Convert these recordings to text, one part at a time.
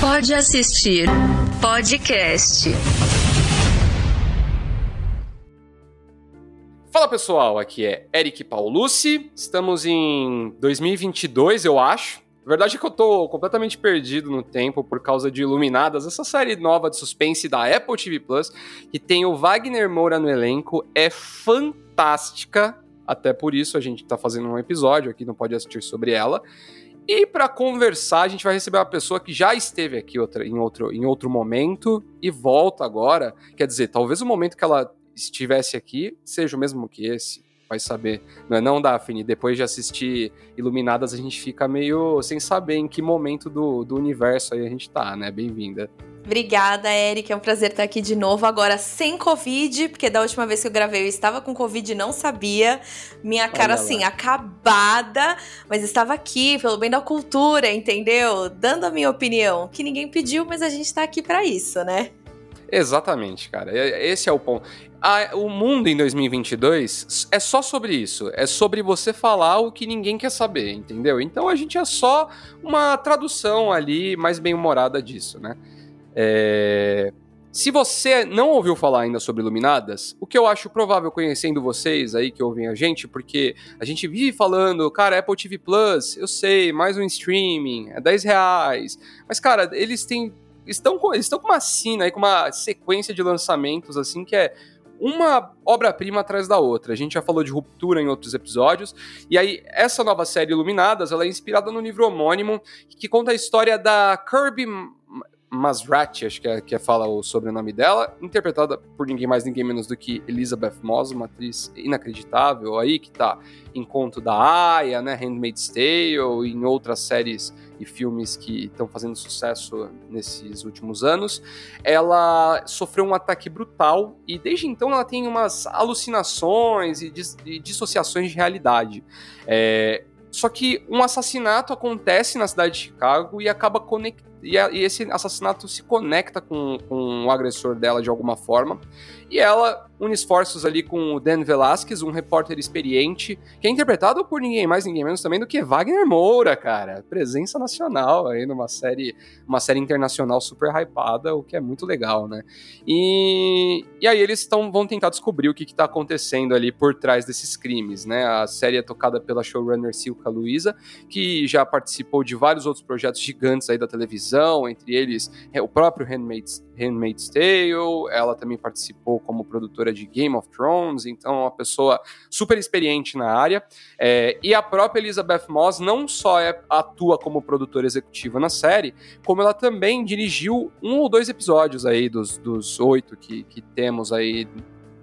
Pode assistir podcast. Fala pessoal, aqui é Eric Paulucci. Estamos em 2022, eu acho. A verdade é que eu tô completamente perdido no tempo por causa de Iluminadas, essa série nova de suspense da Apple TV Plus, que tem o Wagner Moura no elenco, é fantástica. Até por isso a gente tá fazendo um episódio aqui, não pode assistir sobre ela. E para conversar, a gente vai receber uma pessoa que já esteve aqui outra, em, outro, em outro momento e volta agora. Quer dizer, talvez o momento que ela estivesse aqui seja o mesmo que esse. Vai saber. Não é não, Daphne? Depois de assistir Iluminadas, a gente fica meio sem saber em que momento do, do universo aí a gente tá, né? Bem-vinda. Obrigada, Eric. É um prazer estar aqui de novo. Agora sem Covid, porque da última vez que eu gravei eu estava com Covid e não sabia. Minha cara, assim, acabada, mas estava aqui pelo bem da cultura, entendeu? Dando a minha opinião, que ninguém pediu, mas a gente está aqui para isso, né? Exatamente, cara. Esse é o ponto. o mundo em 2022 é só sobre isso. É sobre você falar o que ninguém quer saber, entendeu? Então a gente é só uma tradução ali mais bem-humorada disso, né? É... Se você não ouviu falar ainda sobre Iluminadas, o que eu acho provável conhecendo vocês aí que ouvem a gente, porque a gente vive falando, cara, Apple TV Plus, eu sei, mais um streaming, é 10 reais. Mas, cara, eles têm. Estão com, estão com uma cena aí, com uma sequência de lançamentos, assim, que é uma obra-prima atrás da outra. A gente já falou de ruptura em outros episódios. E aí, essa nova série Iluminadas, ela é inspirada no livro homônimo, que conta a história da Kirby Masrati, acho que é, que é fala o sobrenome dela, interpretada por ninguém mais, ninguém menos do que Elizabeth Moss, uma atriz inacreditável aí, que tá em conto da Aya, né, Handmaid's Tale, em outras séries e filmes que estão fazendo sucesso nesses últimos anos. Ela sofreu um ataque brutal e desde então ela tem umas alucinações e, dis e dissociações de realidade. É, só que um assassinato acontece na cidade de Chicago e acaba conectando e, a, e esse assassinato se conecta com, com o agressor dela de alguma forma. E ela une esforços ali com o Dan Velasquez, um repórter experiente, que é interpretado por ninguém mais, ninguém menos também do que Wagner Moura, cara. Presença nacional aí numa série, uma série internacional super hypada, o que é muito legal, né? E, e aí eles tão, vão tentar descobrir o que, está acontecendo ali por trás desses crimes, né? A série é tocada pela showrunner Silka Luiza, que já participou de vários outros projetos gigantes aí da televisão, entre eles é, o próprio Handmaid's, Handmaid's Tale, ela também participou como produtora de Game of Thrones, então é uma pessoa super experiente na área. É, e a própria Elizabeth Moss não só é, atua como produtora executiva na série, como ela também dirigiu um ou dois episódios aí dos, dos oito que, que temos aí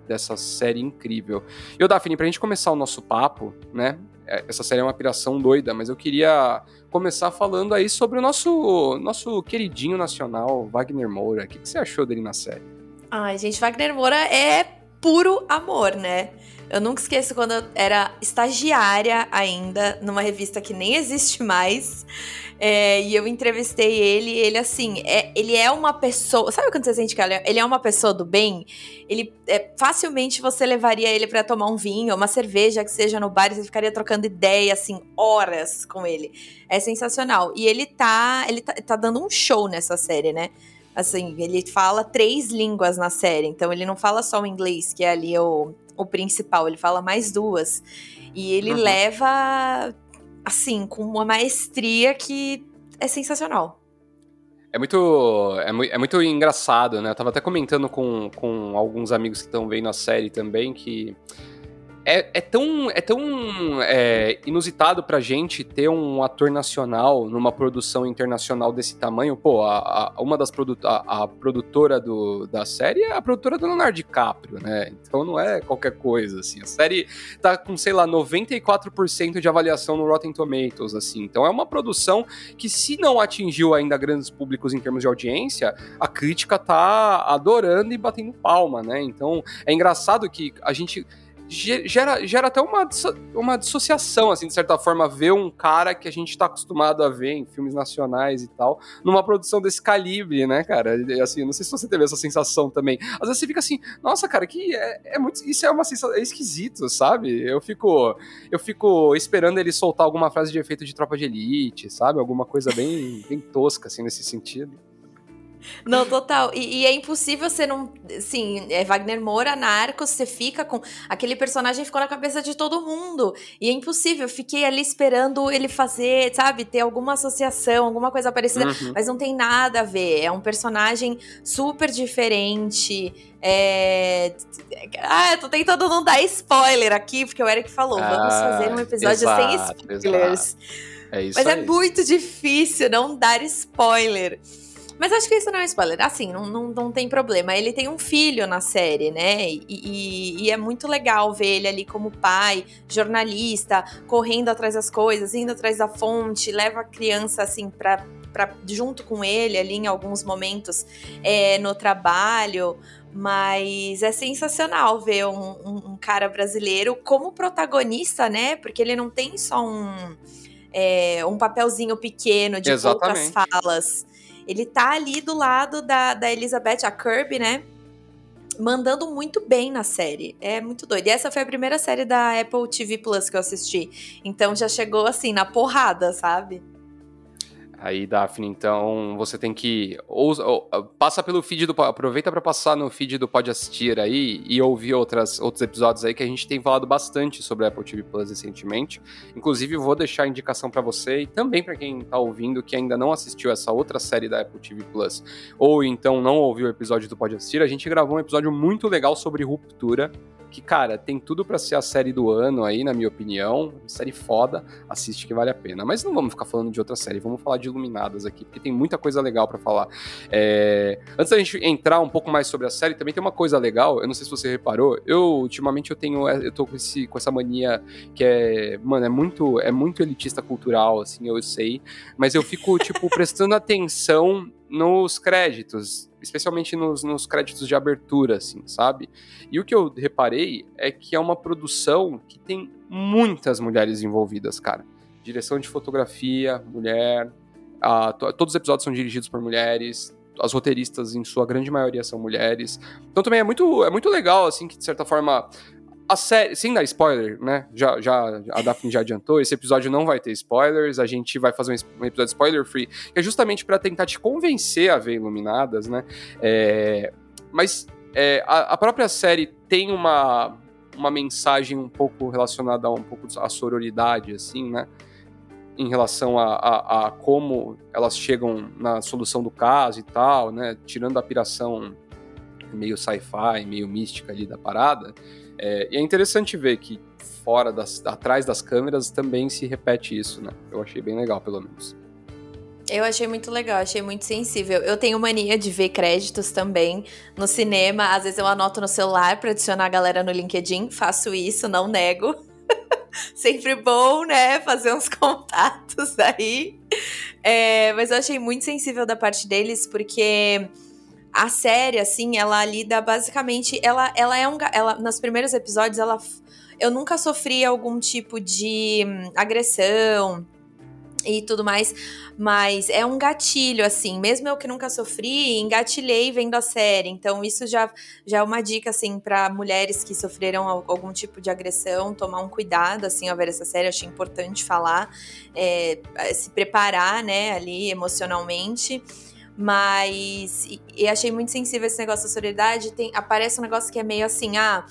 dessa série incrível. E o Daphne, pra gente começar o nosso papo, né? É, essa série é uma piração doida, mas eu queria começar falando aí sobre o nosso, nosso queridinho nacional, Wagner Moura. O que, que você achou dele na série? Ai, gente, Wagner Moura é puro amor, né? Eu nunca esqueço quando eu era estagiária ainda, numa revista que nem existe mais. É, e eu entrevistei ele, ele assim, é, ele é uma pessoa. Sabe quando você sente que ele é uma pessoa do bem? Ele é, facilmente você levaria ele para tomar um vinho, uma cerveja que seja no bar, e você ficaria trocando ideia, assim, horas com ele. É sensacional. E ele tá. Ele tá, tá dando um show nessa série, né? Assim, ele fala três línguas na série, então ele não fala só o inglês, que é ali o, o principal, ele fala mais duas. E ele uhum. leva, assim, com uma maestria que é sensacional. É muito, é, mu é muito engraçado, né? Eu tava até comentando com, com alguns amigos que estão vendo a série também que é, é, tão, é tão é, inusitado pra gente ter um ator nacional numa produção internacional desse tamanho. Pô, a, a uma das produ a, a, produtora do, da série é a produtora do Leonardo DiCaprio, né? Então não é qualquer coisa, assim. A série tá com, sei lá, 94% de avaliação no Rotten Tomatoes, assim. Então é uma produção que, se não atingiu ainda grandes públicos em termos de audiência, a crítica tá adorando e batendo palma, né? Então é engraçado que a gente gera, gera até uma, uma dissociação, assim, de certa forma, ver um cara que a gente tá acostumado a ver em filmes nacionais e tal, numa produção desse calibre, né, cara? Assim, não sei se você teve essa sensação também. Às vezes você fica assim, nossa, cara, que é, é muito. Isso é uma sensação. É esquisito, sabe? Eu fico. Eu fico esperando ele soltar alguma frase de efeito de tropa de elite, sabe? Alguma coisa bem, bem tosca, assim, nesse sentido. Não, total. E, e, é impossível você não. Sim, é Wagner Moura, Narcos, você fica com. Aquele personagem ficou na cabeça de todo mundo. E é impossível. Eu fiquei ali esperando ele fazer, sabe, ter alguma associação, alguma coisa parecida. Uhum. Mas não tem nada a ver. É um personagem super diferente. É... Ah, eu tô tentando não dar spoiler aqui, porque o Eric falou: ah, vamos fazer um episódio exato, sem spoilers. É isso Mas é aí. é muito difícil não dar spoiler. Mas acho que isso não é spoiler. Assim, não, não, não tem problema. Ele tem um filho na série, né? E, e, e, é muito legal ver ele ali como pai, jornalista, correndo atrás das coisas, indo atrás da fonte, leva a criança, assim, pra, pra, junto com ele ali em alguns momentos é, no trabalho. Mas é sensacional ver um, um, um, cara brasileiro como protagonista, né? Porque ele não tem só um, é, um papelzinho pequeno de Exatamente. poucas falas. Ele tá ali do lado da, da Elizabeth, a Kirby, né? Mandando muito bem na série. É muito doido. E essa foi a primeira série da Apple TV Plus que eu assisti. Então já chegou assim, na porrada, sabe? Aí, Daphne, então você tem que. Ou, ou, passa pelo feed do. Aproveita para passar no feed do Pode Assistir aí e ouvir outras, outros episódios aí que a gente tem falado bastante sobre a Apple TV Plus recentemente. Inclusive, vou deixar a indicação para você e também para quem tá ouvindo que ainda não assistiu essa outra série da Apple TV Plus, ou então não ouviu o episódio do Pode Assistir. A gente gravou um episódio muito legal sobre ruptura que, cara, tem tudo para ser a série do ano aí, na minha opinião. Série foda, assiste que vale a pena. Mas não vamos ficar falando de outra série, vamos falar de Iluminadas aqui, porque tem muita coisa legal para falar. É... Antes da gente entrar um pouco mais sobre a série, também tem uma coisa legal, eu não sei se você reparou, eu ultimamente eu tenho, eu tô com, esse, com essa mania que é, mano, é muito, é muito elitista cultural, assim, eu sei, mas eu fico, tipo, prestando atenção nos créditos, especialmente nos, nos, créditos de abertura, assim, sabe? E o que eu reparei é que é uma produção que tem muitas mulheres envolvidas, cara. Direção de fotografia, mulher, a, todos os episódios são dirigidos por mulheres, as roteiristas, em sua grande maioria, são mulheres. Então também é muito, é muito legal, assim, que de certa forma a série, sem dar spoiler, né? Já, já, a Daphne já adiantou, esse episódio não vai ter spoilers, a gente vai fazer um, episódio spoiler free, que é justamente para tentar te convencer a ver Iluminadas, né? É, mas é, a, a, própria série tem uma, uma mensagem um pouco relacionada a um pouco a sororidade, assim, né? Em relação a, a, a como elas chegam na solução do caso e tal, né? Tirando a piração meio sci-fi, meio mística ali da parada. É, e é interessante ver que fora das, atrás das câmeras também se repete isso, né? Eu achei bem legal, pelo menos. Eu achei muito legal, achei muito sensível. Eu tenho mania de ver créditos também no cinema. Às vezes eu anoto no celular para adicionar a galera no LinkedIn. Faço isso, não nego. Sempre bom, né? Fazer uns contatos aí. É, mas eu achei muito sensível da parte deles, porque a série, assim, ela lida basicamente. Ela, ela é um. Ela, nos primeiros episódios, ela. Eu nunca sofri algum tipo de hum, agressão e tudo mais, mas é um gatilho, assim. Mesmo eu que nunca sofri, engatilhei vendo a série. Então, isso já, já é uma dica, assim, para mulheres que sofreram algum tipo de agressão, tomar um cuidado, assim, ao ver essa série. Achei importante falar, é, se preparar, né, ali emocionalmente. Mas. E, e, achei muito sensível esse negócio da sororidade. Tem, aparece um negócio que é meio assim, ah.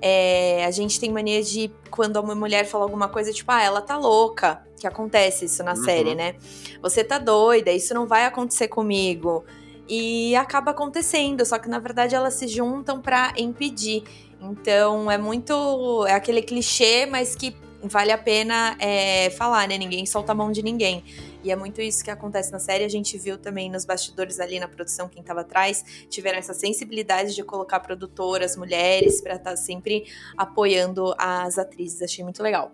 É, a gente tem mania de quando uma mulher fala alguma coisa, tipo, ah, ela tá louca. Que acontece isso na uhum. série, né? Você tá doida, isso não vai acontecer comigo. E acaba acontecendo, só que na verdade elas se juntam para impedir. Então é muito. É aquele clichê, mas que vale a pena é, falar, né? Ninguém solta a mão de ninguém. E é muito isso que acontece na série. A gente viu também nos bastidores ali na produção, quem estava atrás, tiveram essa sensibilidade de colocar produtoras, mulheres, para estar tá sempre apoiando as atrizes. Achei muito legal.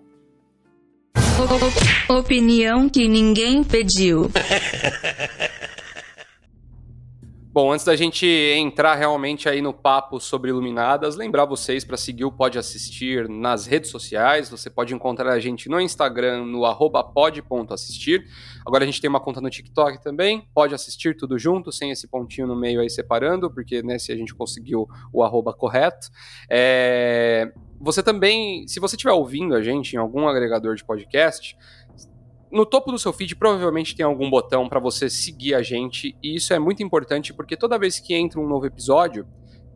Opinião que ninguém pediu. Bom, antes da gente entrar realmente aí no papo sobre Iluminadas, lembrar vocês para seguir o Pode Assistir nas redes sociais. Você pode encontrar a gente no Instagram, no pod.assistir. Agora a gente tem uma conta no TikTok também, pode assistir tudo junto, sem esse pontinho no meio aí separando, porque né, se a gente conseguiu o arroba correto. É... Você também, se você estiver ouvindo a gente em algum agregador de podcast, no topo do seu feed provavelmente tem algum botão para você seguir a gente, e isso é muito importante porque toda vez que entra um novo episódio,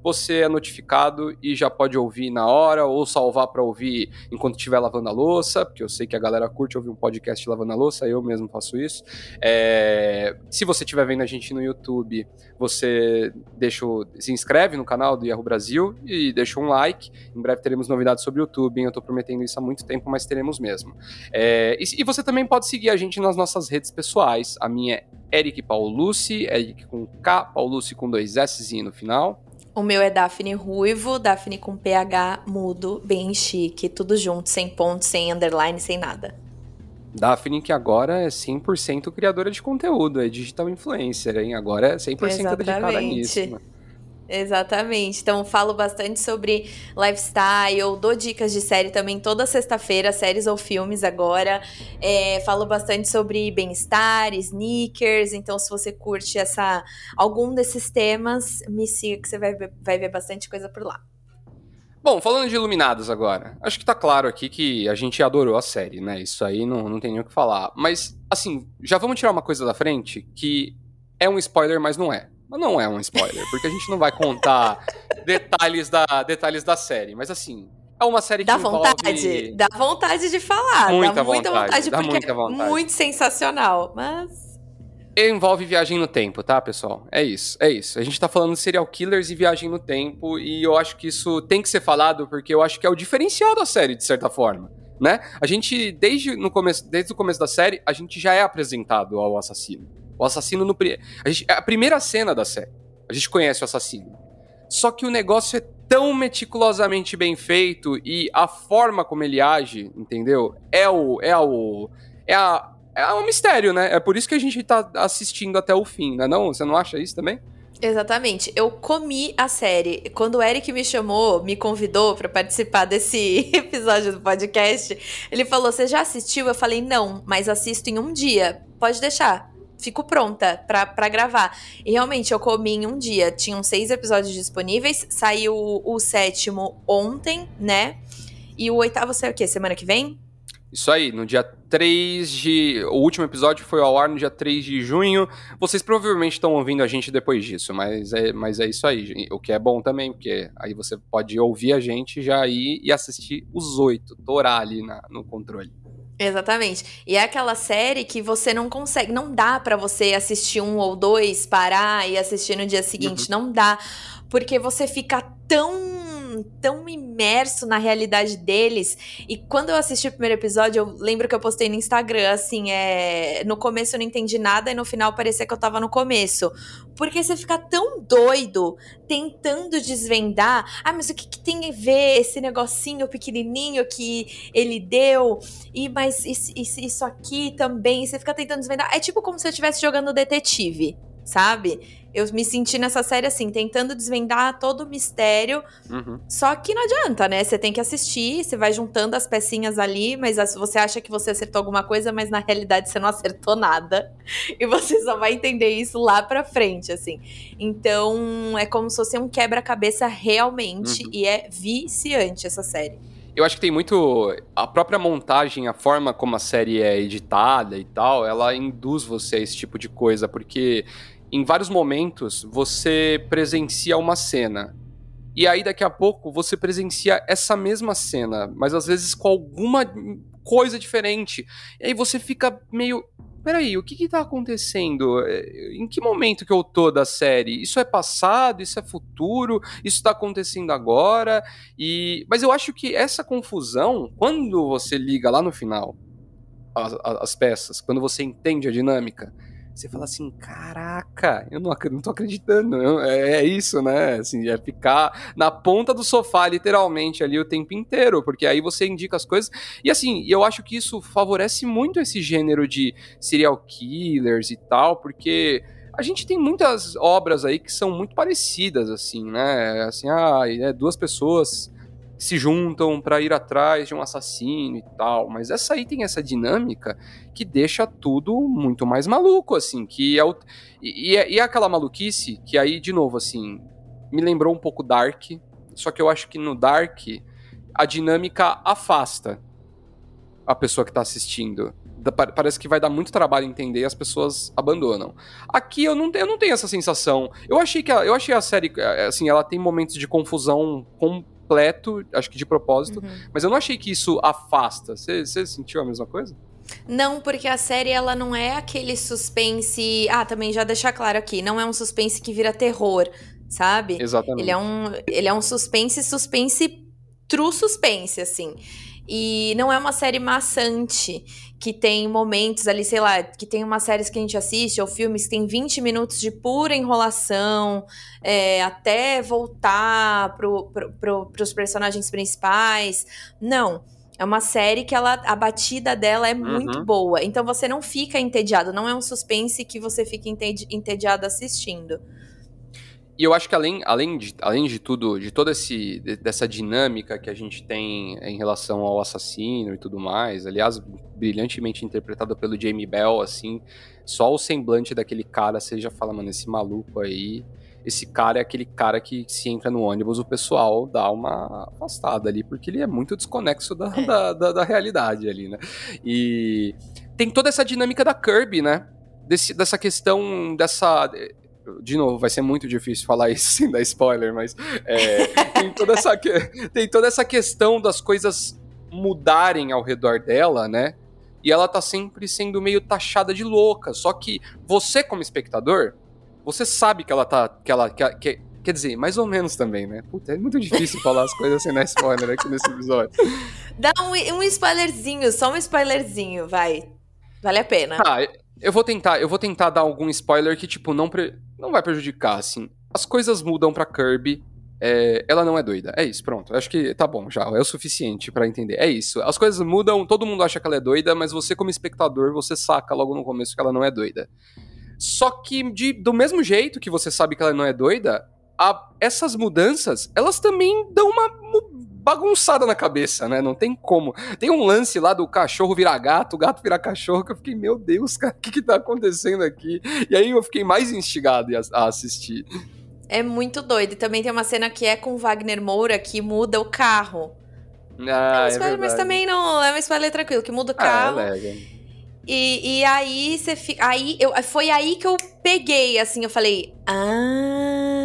você é notificado e já pode ouvir na hora ou salvar para ouvir enquanto estiver lavando a louça, porque eu sei que a galera curte ouvir um podcast lavando a louça, eu mesmo faço isso. É... Se você estiver vendo a gente no YouTube, você deixa se inscreve no canal do Yahoo Brasil e deixa um like. Em breve teremos novidades sobre o YouTube, hein? eu estou prometendo isso há muito tempo, mas teremos mesmo. É... E, e você também pode seguir a gente nas nossas redes pessoais. A minha é Eric Paulucci, Eric com K, Paulucci com dois S no final. O meu é Daphne Ruivo, Daphne com PH mudo, bem chique, tudo junto, sem ponto, sem underline, sem nada. Daphne, que agora é 100% criadora de conteúdo, é digital influencer, hein? Agora é 100% Exatamente. dedicada nisso. Exatamente. Então falo bastante sobre lifestyle, dou dicas de série também toda sexta-feira, séries ou filmes agora. É, falo bastante sobre bem-estar, sneakers. Então, se você curte essa algum desses temas, me siga que você vai ver, vai ver bastante coisa por lá. Bom, falando de Iluminados agora, acho que tá claro aqui que a gente adorou a série, né? Isso aí não, não tem nem o que falar. Mas, assim, já vamos tirar uma coisa da frente que é um spoiler, mas não é. Mas não é um spoiler, porque a gente não vai contar detalhes da, detalhes da série. Mas assim, é uma série que dá envolve... vontade, dá vontade de falar, muita dá muita vontade, vontade dá porque muita vontade. é muito sensacional, mas envolve viagem no tempo, tá, pessoal? É isso, é isso. A gente tá falando de serial killers e viagem no tempo e eu acho que isso tem que ser falado porque eu acho que é o diferencial da série de certa forma, né? A gente desde no começo, desde o começo da série, a gente já é apresentado ao assassino. O assassino no. A, gente, a primeira cena da série. A gente conhece o assassino. Só que o negócio é tão meticulosamente bem feito e a forma como ele age, entendeu? É o. É o. É a. É um mistério, né? É por isso que a gente tá assistindo até o fim, né? Não? Você não acha isso também? Exatamente. Eu comi a série. Quando o Eric me chamou, me convidou para participar desse episódio do podcast, ele falou: Você já assistiu? Eu falei: Não, mas assisto em um dia. Pode deixar fico pronta pra, gravar. E realmente, eu comi em um dia. Tinham seis episódios disponíveis. Saiu o sétimo ontem, né? E o oitavo saiu o quê? Semana que vem? Isso aí, no dia 3 de. O último episódio foi ao ar no dia 3 de junho. Vocês provavelmente estão ouvindo a gente depois disso, mas é, mas é isso aí. O que é bom também, porque aí você pode ouvir a gente já ir e assistir os oito, torar ali na, no controle. Exatamente. E é aquela série que você não consegue, não dá para você assistir um ou dois, parar e assistir no dia seguinte, uhum. não dá, porque você fica tão tão imerso na realidade deles. E quando eu assisti o primeiro episódio, eu lembro que eu postei no Instagram, assim, é. No começo eu não entendi nada e no final parecia que eu tava no começo. Porque você fica tão doido tentando desvendar. Ah, mas o que, que tem a ver esse negocinho pequenininho que ele deu? E mas isso, isso aqui também. Você fica tentando desvendar. É tipo como se eu estivesse jogando detetive, sabe? Eu me senti nessa série assim, tentando desvendar todo o mistério. Uhum. Só que não adianta, né? Você tem que assistir, você vai juntando as pecinhas ali, mas você acha que você acertou alguma coisa, mas na realidade você não acertou nada. E você só vai entender isso lá pra frente, assim. Então, é como se fosse um quebra-cabeça realmente. Uhum. E é viciante essa série. Eu acho que tem muito. A própria montagem, a forma como a série é editada e tal, ela induz você a esse tipo de coisa, porque em vários momentos você presencia uma cena. E aí daqui a pouco você presencia essa mesma cena, mas às vezes com alguma coisa diferente. E aí você fica meio. Peraí, o que que tá acontecendo? É, em que momento que eu tô da série? Isso é passado? Isso é futuro? Isso tá acontecendo agora? E... Mas eu acho que essa confusão, quando você liga lá no final as, as peças, quando você entende a dinâmica, você fala assim, caraca, eu não, não tô acreditando, é, é, isso, né? Assim, é ficar na ponta do sofá, literalmente, ali o tempo inteiro, porque aí você indica as coisas. E assim, eu acho que isso favorece muito esse gênero de serial killers e tal, porque a gente tem muitas obras aí que são muito parecidas, assim, né? Assim, ah, é duas pessoas se juntam para ir atrás de um assassino e tal, mas essa aí tem essa dinâmica que deixa tudo muito mais maluco, assim, que é o... e, e, é, e é aquela maluquice que aí, de novo, assim, me lembrou um pouco Dark, só que eu acho que no Dark a dinâmica afasta a pessoa que tá assistindo. parece que vai dar muito trabalho entender e as pessoas abandonam. Aqui eu não, eu não tenho essa sensação. Eu achei que a, eu achei a série, assim, ela tem momentos de confusão completo, acho que de propósito, uhum. mas eu não achei que isso afasta. Você sentiu a mesma coisa? Não, porque a série ela não é aquele suspense. Ah, também já deixar claro aqui, não é um suspense que vira terror, sabe? Exatamente. Ele é um, ele é um suspense, suspense true suspense, assim. E não é uma série maçante, que tem momentos ali, sei lá, que tem umas séries que a gente assiste, ou filmes que tem 20 minutos de pura enrolação, é, até voltar pro, pro, pro, pros personagens principais. Não. É uma série que ela, a batida dela é uhum. muito boa. Então você não fica entediado. Não é um suspense que você fica entediado assistindo. E eu acho que além, além, de, além de tudo, de toda esse, dessa dinâmica que a gente tem em relação ao assassino e tudo mais, aliás, brilhantemente interpretado pelo Jamie Bell, assim, só o semblante daquele cara, você já fala, mano, esse maluco aí, esse cara é aquele cara que se entra no ônibus, o pessoal dá uma afastada ali, porque ele é muito desconexo da, é. da, da, da realidade ali, né? E tem toda essa dinâmica da Kirby, né? Desse, dessa questão, dessa de novo, vai ser muito difícil falar isso sem dar spoiler, mas é, tem, toda essa, tem toda essa questão das coisas mudarem ao redor dela, né? E ela tá sempre sendo meio taxada de louca. Só que você, como espectador, você sabe que ela tá. que ela. Que, que, quer dizer, mais ou menos também, né? Puta, é muito difícil falar as coisas sem dar spoiler aqui nesse episódio. Dá um, um spoilerzinho, só um spoilerzinho, vai. Vale a pena. Ah, eu vou tentar, eu vou tentar dar algum spoiler que, tipo, não, pre... não vai prejudicar, assim. As coisas mudam pra Kirby. É... ela não é doida. É isso, pronto. Acho que tá bom já. É o suficiente para entender. É isso. As coisas mudam, todo mundo acha que ela é doida, mas você, como espectador, você saca logo no começo que ela não é doida. Só que, de, do mesmo jeito que você sabe que ela não é doida, a... essas mudanças, elas também dão uma bagunçada na cabeça, né? Não tem como. Tem um lance lá do cachorro virar gato, o gato virar cachorro, que eu fiquei, meu Deus, cara, o que que tá acontecendo aqui? E aí eu fiquei mais instigado a assistir. É muito doido. E também tem uma cena que é com Wagner Moura que muda o carro. Ah, é um spoiler, é mas também não é um spoiler tranquilo, que muda o carro. Ah, é e, e aí você fica. Aí eu, foi aí que eu peguei, assim, eu falei. Ah.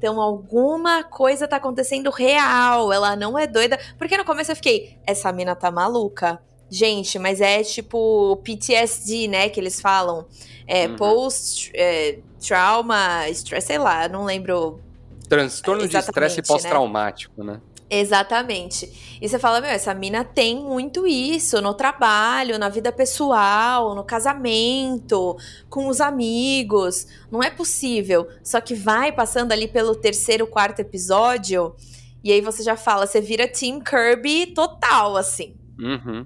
Então alguma coisa tá acontecendo real, ela não é doida. Porque no começo eu fiquei, essa mina tá maluca. Gente, mas é tipo PTSD, né, que eles falam. É uhum. post-trauma, é, stress, sei lá, não lembro. Transtorno de estresse né? pós-traumático, né? né? Exatamente. E você fala, meu, essa mina tem muito isso no trabalho, na vida pessoal, no casamento, com os amigos. Não é possível. Só que vai passando ali pelo terceiro, quarto episódio, e aí você já fala, você vira Team Kirby total, assim. Uhum.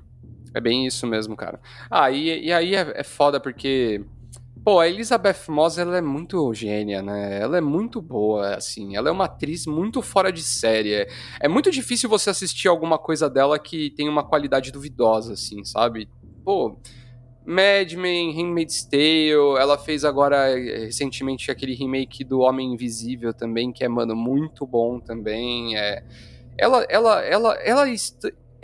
É bem isso mesmo, cara. Ah, e, e aí é, é foda porque Pô, a Elizabeth Moss, ela é muito gênia, né? Ela é muito boa, assim. Ela é uma atriz muito fora de série. É muito difícil você assistir alguma coisa dela que tem uma qualidade duvidosa, assim, sabe? Pô, Mad Men, Handmaid's Tale, ela fez agora eh, recentemente aquele remake do Homem Invisível também, que é, mano, muito bom também. É... Ela, ela, ela, ela,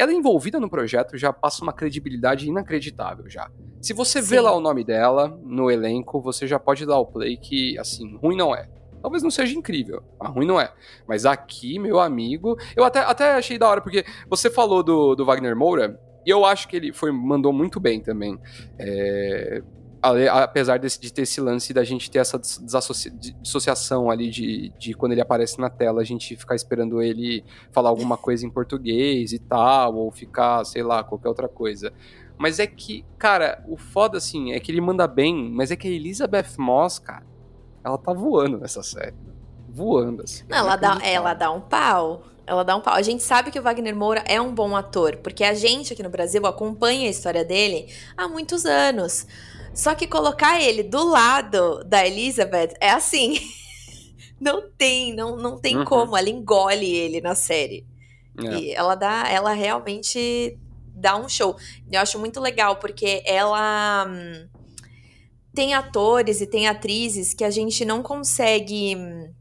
ela envolvida no projeto já passa uma credibilidade inacreditável já. Se você Sim. vê lá o nome dela no elenco, você já pode dar o play que, assim, ruim não é. Talvez não seja incrível, mas ruim não é. Mas aqui, meu amigo, eu até, até achei da hora, porque você falou do, do Wagner Moura, e eu acho que ele foi mandou muito bem também. É, apesar de, de, ter esse lance da gente ter essa dissociação ali de, de quando ele aparece na tela, a gente ficar esperando ele falar alguma coisa em português e tal, ou ficar, sei lá, qualquer outra coisa. Mas é que, cara, o foda, assim, é que ele manda bem, mas é que a Elizabeth Moss, cara, ela tá voando nessa série. Voando, assim. Não, ela, dá, ela dá um pau. Ela dá um pau. A gente sabe que o Wagner Moura é um bom ator, porque a gente aqui no Brasil acompanha a história dele há muitos anos. Só que colocar ele do lado da Elizabeth é assim. não tem, não, não tem uhum. como. Ela engole ele na série. É. E ela dá, ela realmente dá um show. Eu acho muito legal, porque ela hum, tem atores e tem atrizes que a gente não consegue hum,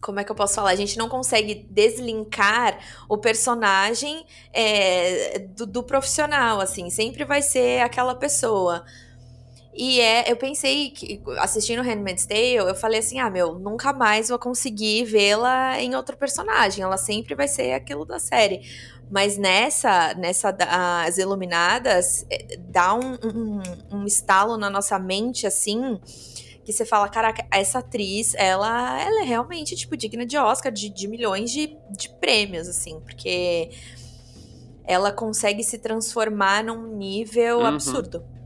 como é que eu posso falar? A gente não consegue deslinkar o personagem é, do, do, profissional, assim. Sempre vai ser aquela pessoa. E é, eu pensei, que, assistindo Handmaid's Tale, eu falei assim, ah, meu, nunca mais vou conseguir vê-la em outro personagem. Ela sempre vai ser aquilo da série. Mas nessa, nessa as Iluminadas, é, dá um, um, um estalo na nossa mente, assim, que você fala, caraca, essa atriz, ela, ela é realmente, tipo, digna de Oscar, de, de milhões de, de prêmios, assim, porque ela consegue se transformar num nível uhum. absurdo.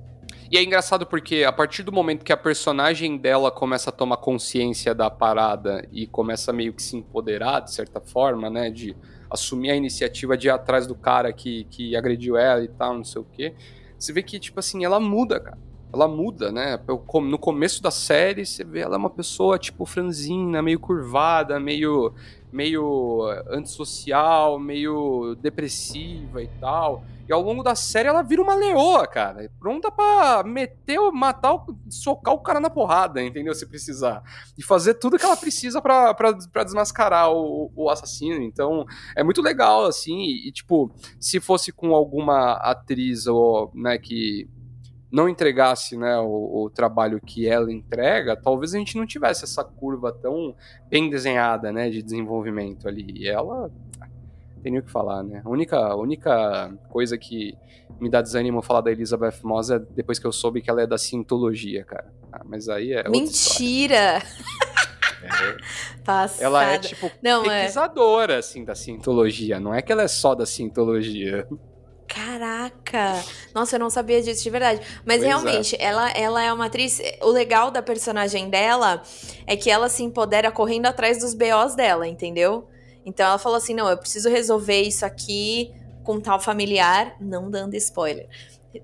E é engraçado porque a partir do momento que a personagem dela começa a tomar consciência da parada e começa meio que se empoderar, de certa forma, né, de assumir a iniciativa de ir atrás do cara que, que agrediu ela e tal, não sei o quê, você vê que, tipo assim, ela muda, cara ela muda, né? No começo da série, você vê ela é uma pessoa, tipo, franzina, meio curvada, meio, meio antissocial, meio depressiva e tal. E ao longo da série ela vira uma leoa, cara. Pronta pra meter, matar, socar o cara na porrada, entendeu? Se precisar. E fazer tudo que ela precisa pra desmascarar o, o assassino. Então, é muito legal, assim. E, tipo, se fosse com alguma atriz, ou, né, que não entregasse né, o, o, trabalho que ela entrega, talvez a gente não tivesse essa curva tão bem desenhada né, de desenvolvimento ali. E ela tem nem o que falar, né? A única, única coisa que me dá desânimo falar da Elizabeth Moss é depois que eu soube que ela é da Scientologia, cara. Ah, mas aí é. Mentira! É. Ela é tipo não, é. pesquisadora, é... assim, da Scientologia. Não é que ela é só da Scientologia. Caraca! Nossa, eu não sabia disso de verdade. Mas pois é. realmente, é. ela, ela é uma atriz. O legal da personagem dela é que ela se empodera correndo atrás dos BOs dela, entendeu? Então ela falou assim: não, eu preciso resolver isso aqui com tal familiar, não dando spoiler.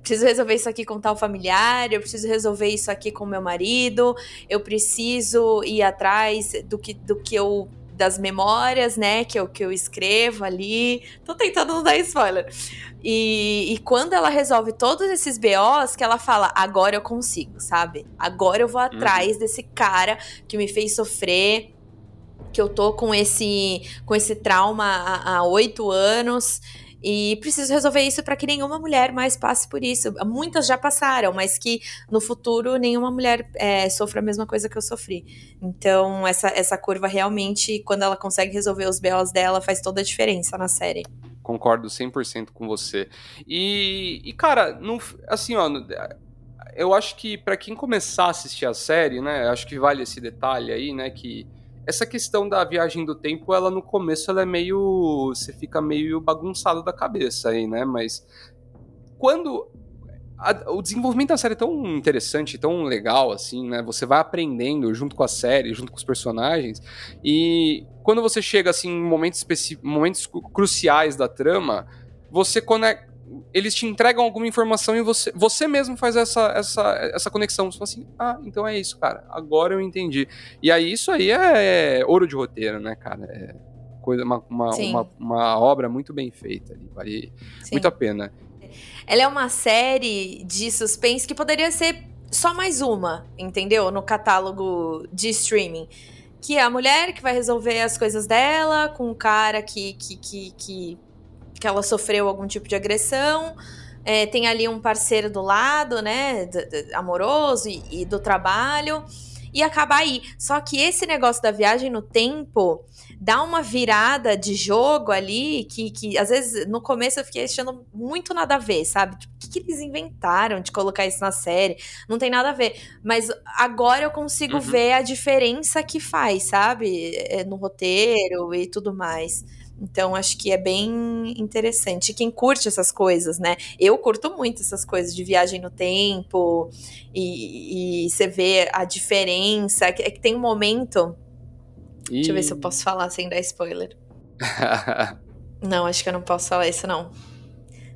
Preciso resolver isso aqui com tal familiar, eu preciso resolver isso aqui com meu marido, eu preciso ir atrás do que, do que eu das memórias, né, que eu, que eu escrevo ali. Tô tentando não dar spoiler. E, e quando ela resolve todos esses BOs, que ela fala, agora eu consigo, sabe? Agora eu vou atrás uhum. desse cara que me fez sofrer, que eu tô com esse, com esse trauma há oito anos. E preciso resolver isso para que nenhuma mulher mais passe por isso. Muitas já passaram, mas que no futuro nenhuma mulher é, sofra a mesma coisa que eu sofri. Então, essa, essa curva realmente, quando ela consegue resolver os BOs dela, faz toda a diferença na série. Concordo 100% com você. E, e cara, assim, ó, eu acho que para quem começar a assistir a série, né, acho que vale esse detalhe aí, né, que essa questão da viagem do tempo, ela no começo ela é meio. Você fica meio bagunçado da cabeça aí, né? Mas quando. A, o desenvolvimento da série é tão interessante, tão legal, assim, né? Você vai aprendendo junto com a série, junto com os personagens. E quando você chega, assim, em momentos, momentos cruciais da trama, você conecta eles te entregam alguma informação e você, você mesmo faz essa, essa, essa conexão. Você fala assim, ah, então é isso, cara. Agora eu entendi. E aí isso aí é, é ouro de roteiro, né, cara? É coisa, uma, uma, uma, uma, obra muito bem feita ali. Vale Sim. muito a pena. Ela é uma série de suspense que poderia ser só mais uma, entendeu? No catálogo de streaming. Que é a mulher que vai resolver as coisas dela com o cara que, que, que, que que ela sofreu algum tipo de agressão. É, tem ali um parceiro do lado, né, amoroso e, e, do trabalho, e acaba aí. Só que esse negócio da viagem no tempo dá uma virada de jogo ali que, que às vezes no começo eu fiquei achando muito nada a ver, sabe? Tipo, o que, que, eles inventaram de colocar isso na série? Não tem nada a ver. Mas agora eu consigo uhum. ver a diferença que faz, sabe? É, no roteiro e tudo mais. Então, acho que é bem interessante. Quem curte essas coisas, né? Eu curto muito essas coisas de viagem no tempo e, e você vê a diferença. É que tem um momento. E... Deixa eu ver se eu posso falar sem dar spoiler. não, acho que eu não posso falar isso, não.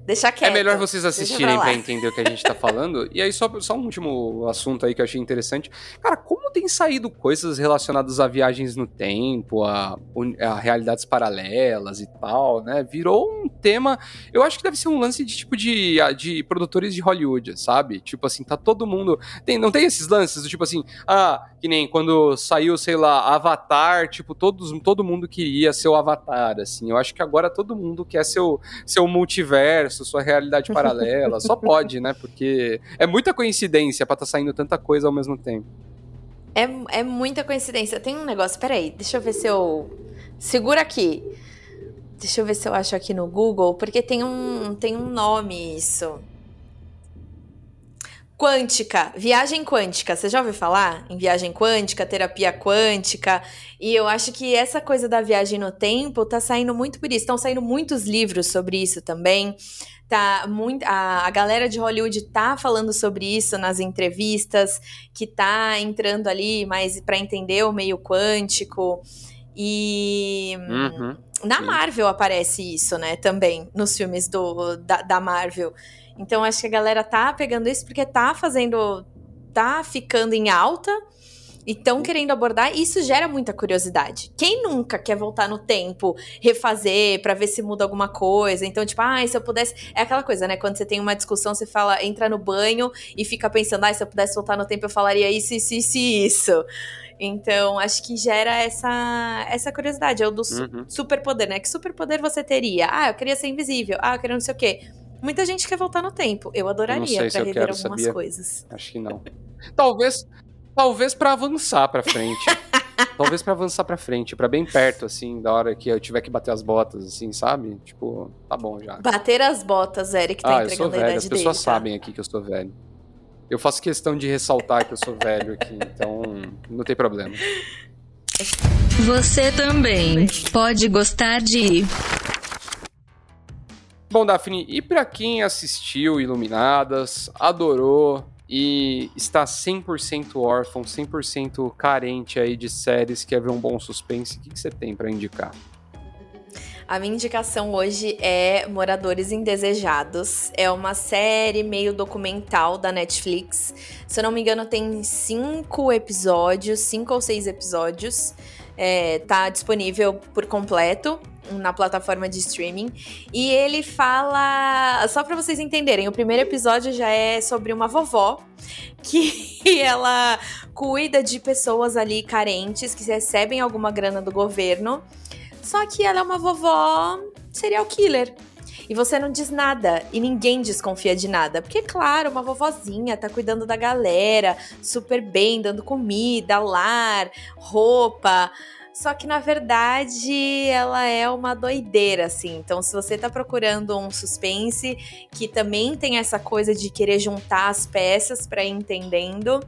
Deixa quieto. É melhor vocês assistirem pra, pra, entender o que a gente tá falando. e aí, só, só um último assunto aí que eu achei interessante. Cara, como tem saído coisas relacionadas a viagens no tempo, a, a realidades paralelas e tal, né? Virou um tema. Eu acho que deve ser um lance de tipo de, de produtores de Hollywood, sabe? Tipo assim, tá todo mundo. Tem, não tem esses lances do tipo assim, ah, que nem quando saiu, sei lá, Avatar, tipo, todos, todo mundo queria ser o Avatar, assim. Eu acho que agora todo mundo quer seu, seu multiverso, sua realidade paralela. Só pode, né? Porque é muita coincidência para estar tá saindo tanta coisa ao mesmo tempo. É, é muita coincidência. Tem um negócio, peraí, deixa eu ver se eu. Segura aqui. Deixa eu ver se eu acho aqui no Google, porque tem um, tem um nome isso. Quântica, viagem quântica. Você já ouviu falar em viagem quântica, terapia quântica? E eu acho que essa coisa da viagem no tempo tá saindo muito por isso. Estão saindo muitos livros sobre isso também. Tá muito, a, a galera de Hollywood tá falando sobre isso nas entrevistas, que tá entrando ali mais para entender o meio quântico. E uhum, na sim. Marvel aparece isso, né? Também nos filmes do, da, da Marvel. Então acho que a galera tá pegando isso porque tá fazendo. tá ficando em alta e estão querendo abordar, e isso gera muita curiosidade. Quem nunca quer voltar no tempo, refazer, para ver se muda alguma coisa? Então, tipo, ah, se eu pudesse. É aquela coisa, né? Quando você tem uma discussão, você fala, entra no banho e fica pensando, ah, se eu pudesse voltar no tempo, eu falaria isso, isso, isso e isso. Então, acho que gera essa, essa curiosidade. É o do uhum. superpoder, né? Que superpoder você teria? Ah, eu queria ser invisível. Ah, eu queria não sei o quê. Muita gente quer voltar no tempo. Eu adoraria para rever quero, algumas sabia? coisas. Acho que não. Talvez, talvez para avançar para frente. talvez para avançar para frente, para bem perto assim, da hora que eu tiver que bater as botas assim, sabe? Tipo, tá bom já. Bater as botas, Eric, tá ah, entregando eu sou velho. a idade As pessoas dele, tá? sabem aqui que eu sou velho. Eu faço questão de ressaltar que eu sou velho aqui, então não tem problema. Você também pode gostar de Bom, Daphne, e para quem assistiu Iluminadas, adorou e está 100% órfão, 100% carente aí de séries, quer ver um bom suspense, o que, que você tem para indicar? A minha indicação hoje é Moradores Indesejados. É uma série meio documental da Netflix. Se eu não me engano, tem cinco episódios, cinco ou seis episódios. É, tá disponível por completo na plataforma de streaming. E ele fala. Só para vocês entenderem, o primeiro episódio já é sobre uma vovó que ela cuida de pessoas ali carentes que recebem alguma grana do governo. Só que ela é uma vovó serial killer. E você não diz nada e ninguém desconfia de nada. Porque, claro, uma vovozinha tá cuidando da galera super bem, dando comida, lar, roupa. Só que na verdade ela é uma doideira, assim. Então, se você tá procurando um suspense que também tem essa coisa de querer juntar as peças para ir entendendo,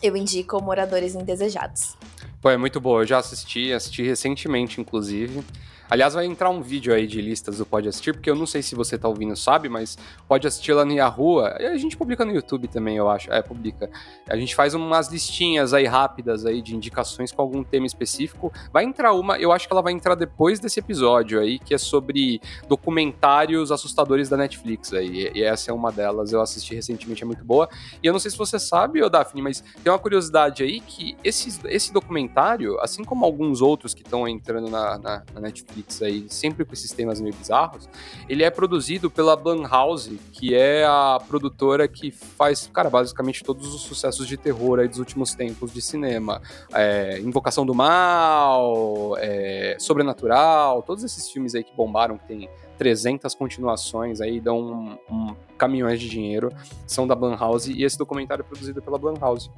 eu indico Moradores Indesejados. Pô, é muito boa. Eu já assisti, assisti recentemente, inclusive. Aliás, vai entrar um vídeo aí de listas do Pode Assistir, porque eu não sei se você tá ouvindo sabe, mas pode assistir lá no Yahoo. A gente publica no YouTube também, eu acho. É, publica. A gente faz umas listinhas aí rápidas aí de indicações com algum tema específico. Vai entrar uma, eu acho que ela vai entrar depois desse episódio aí, que é sobre documentários assustadores da Netflix aí. E essa é uma delas, eu assisti recentemente, é muito boa. E eu não sei se você sabe, ô Daphne, mas tem uma curiosidade aí que esse, esse documentário, assim como alguns outros que estão entrando na, na, na Netflix, Netflix aí, sempre com esses temas meio bizarros, ele é produzido pela Blumhouse, que é a produtora que faz, cara, basicamente todos os sucessos de terror aí dos últimos tempos de cinema. É, Invocação do Mal, é, Sobrenatural, todos esses filmes aí que bombaram, que tem 300 continuações aí, dão um, um, caminhões de dinheiro, são da Blumhouse, e esse documentário é produzido pela Blumhouse.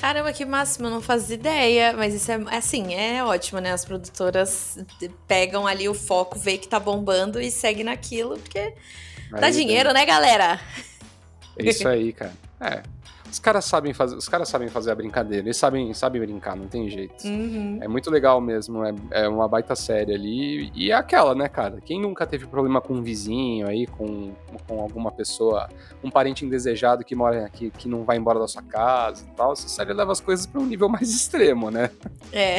Caramba, que máximo, eu não fazia ideia. Mas isso é assim, é ótimo, né? As produtoras pegam ali o foco, vê que tá bombando e segue naquilo, porque aí dá dinheiro, né, galera? É isso aí, cara. É, os caras sabem fazer, os caras sabem fazer a brincadeira, eles sabem, sabem brincar, não tem jeito. Uhum. É muito legal mesmo, é, é, uma baita série ali. E é aquela, né, cara? Quem nunca teve problema com um vizinho aí, com, com alguma pessoa, um parente indesejado que mora aqui, que não vai embora da sua casa e tal, essa série leva as coisas para um nível mais extremo, né? É.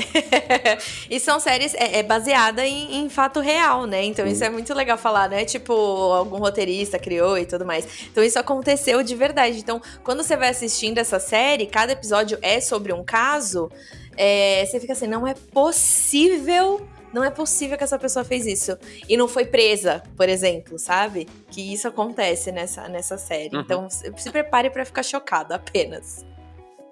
e são séries é, é baseada em, em, fato real, né? Então Sim. isso é muito legal falar, né? Tipo, algum roteirista criou e tudo mais. Então isso aconteceu de verdade. Então, quando você vai assistindo essa série, cada episódio é sobre um caso, é, você fica assim, não é possível. Não é possível que essa pessoa fez isso. E não foi presa, por exemplo, sabe? Que isso acontece nessa, nessa série. Uhum. Então, se prepare para ficar chocado apenas.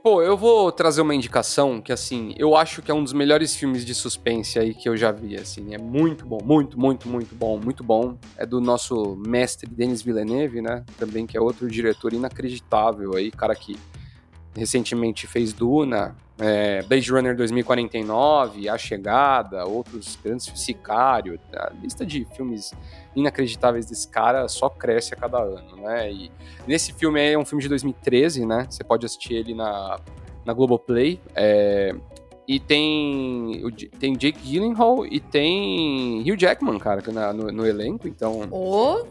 Pô, eu vou trazer uma indicação que, assim, eu acho que é um dos melhores filmes de suspense aí que eu já vi, assim. É muito bom, muito, muito, muito bom, muito bom. É do nosso mestre Denis Villeneuve, né? Também que é outro diretor inacreditável aí, cara que recentemente fez Duna, é, Blade Runner 2049, A Chegada, outros grandes Sicário, a lista de filmes inacreditáveis desse cara só cresce a cada ano, né? E nesse filme é um filme de 2013, né? Você pode assistir ele na, na Globoplay. É, e tem, tem Jake Gyllenhaal e tem Hugh Jackman, cara, na, no, no elenco, então... Oh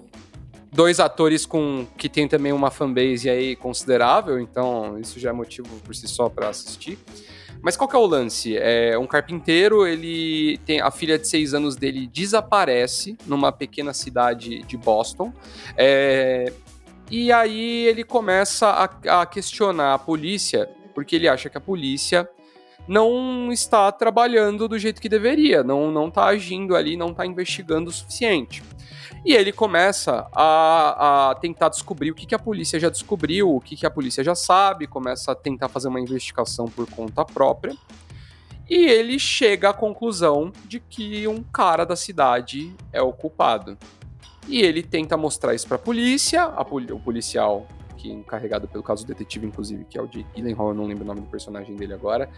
dois atores com que tem também uma fanbase aí considerável, então isso já é motivo por si só para assistir. Mas qual que é o lance? É um carpinteiro, ele tem a filha de seis anos dele desaparece numa pequena cidade de Boston. É, e aí ele começa a, a questionar a polícia, porque ele acha que a polícia não está trabalhando do jeito que deveria, não, não está agindo ali, não está investigando o suficiente. E ele começa a, a tentar descobrir o que, que a polícia já descobriu, o que, que a polícia já sabe, começa a tentar fazer uma investigação por conta própria. E ele chega à conclusão de que um cara da cidade é o culpado. E ele tenta mostrar isso para a polícia, o policial que encarregado pelo caso do detetive, inclusive, que é o de Gyllenhaal, eu não lembro o nome do personagem dele agora.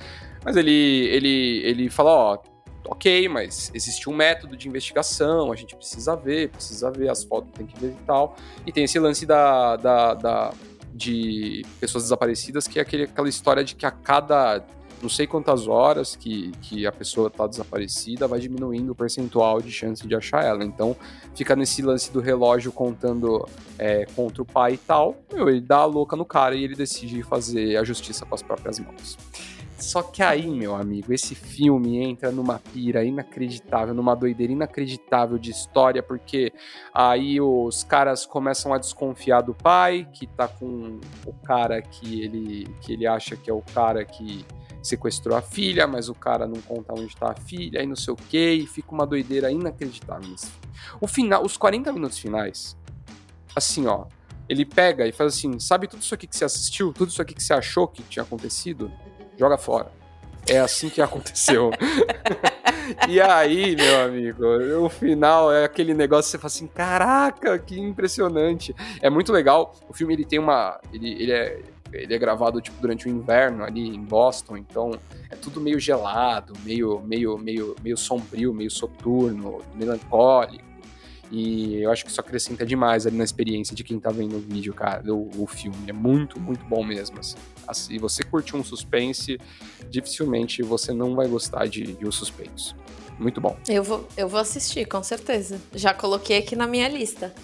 Mas ele, ele, ele fala, ó, ok, mas existe um método de investigação, a gente precisa ver, precisa ver, as fotos tem que ver e tal. E tem esse lance da, da, da de pessoas desaparecidas, que é aquele, aquela história de que a cada não sei quantas horas que, que a pessoa está desaparecida, vai diminuindo o percentual de chance de achar ela. Então, fica nesse lance do relógio contando é, contra o pai e tal. Meu, ele dá a louca no cara e ele decide fazer a justiça com as próprias mãos. Só que aí, meu amigo, esse filme entra numa pira inacreditável, numa doideira inacreditável de história, porque aí os caras começam a desconfiar do pai, que tá com o cara que ele, que ele acha que é o cara que sequestrou a filha, mas o cara não conta onde tá a filha, e não sei o que, e fica uma doideira inacreditável. O final, os 40 minutos finais, assim, ó, ele pega e faz assim, sabe tudo isso aqui que você assistiu, tudo isso aqui que você achou que tinha acontecido? Joga fora. É assim que aconteceu. e aí, meu amigo, o final é aquele negócio que você fala assim, caraca, que impressionante. É muito legal. O filme ele tem uma, ele, ele é ele é gravado tipo durante o inverno ali em Boston, então é tudo meio gelado, meio meio meio meio sombrio, meio soturno, melancólico. E eu acho que isso acrescenta demais ali na experiência de quem tá vendo o vídeo, cara, o, o filme. É muito, muito bom mesmo. Assim. Se assim, você curtir um suspense, dificilmente você não vai gostar de, de Os Suspeitos. Muito bom. Eu vou, eu vou assistir, com certeza. Já coloquei aqui na minha lista.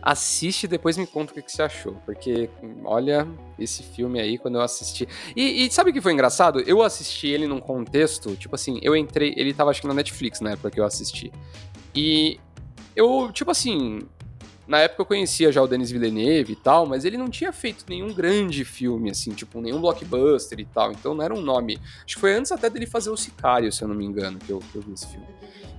Assiste e depois me conta o que, que você achou. Porque, olha, esse filme aí, quando eu assisti. E, e, sabe o que foi engraçado? Eu assisti ele num contexto, tipo assim, eu entrei. Ele tava acho que na Netflix na época que eu assisti. E eu, tipo assim, na época eu conhecia já o Denis Villeneuve e tal, mas ele não tinha feito nenhum grande filme, assim, tipo, nenhum blockbuster e tal, então não era um nome. Acho que foi antes até dele fazer o Sicário, se eu não me engano, que eu, que eu vi esse filme.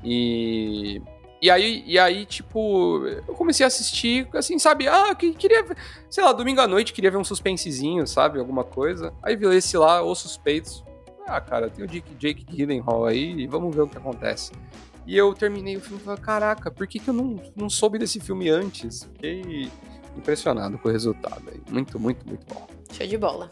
E. E aí, e aí, tipo, eu comecei a assistir, assim, sabe? Ah, que queria, sei lá, domingo à noite queria ver um suspensezinho, sabe? Alguma coisa. Aí vi esse lá, Os Suspeitos. Ah, cara, tem o Jake, Jake Gyllenhaal aí vamos ver o que acontece. E eu terminei o filme e falei, caraca, por que, que eu não, não soube desse filme antes? Fiquei impressionado com o resultado. Muito, muito, muito bom. Show de bola.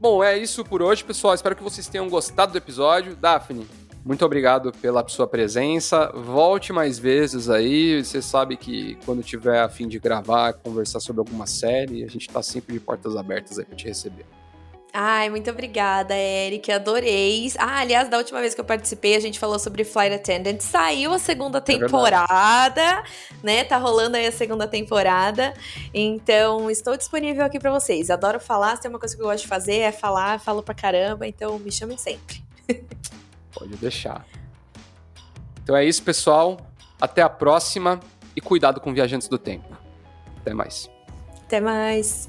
Bom, é isso por hoje, pessoal. Espero que vocês tenham gostado do episódio. Daphne, muito obrigado pela sua presença. Volte mais vezes aí. Você sabe que quando tiver a fim de gravar, conversar sobre alguma série, a gente está sempre de portas abertas aí para te receber. Ai, muito obrigada, Eric. Adorei. Ah, aliás, da última vez que eu participei, a gente falou sobre Flight Attendant. Saiu a segunda temporada, é né? Tá rolando aí a segunda temporada. Então, estou disponível aqui para vocês. Adoro falar. Se tem uma coisa que eu gosto de fazer, é falar. Falo pra caramba. Então, me chamem sempre. Pode deixar. Então é isso, pessoal. Até a próxima. E cuidado com viajantes do tempo. Até mais. Até mais.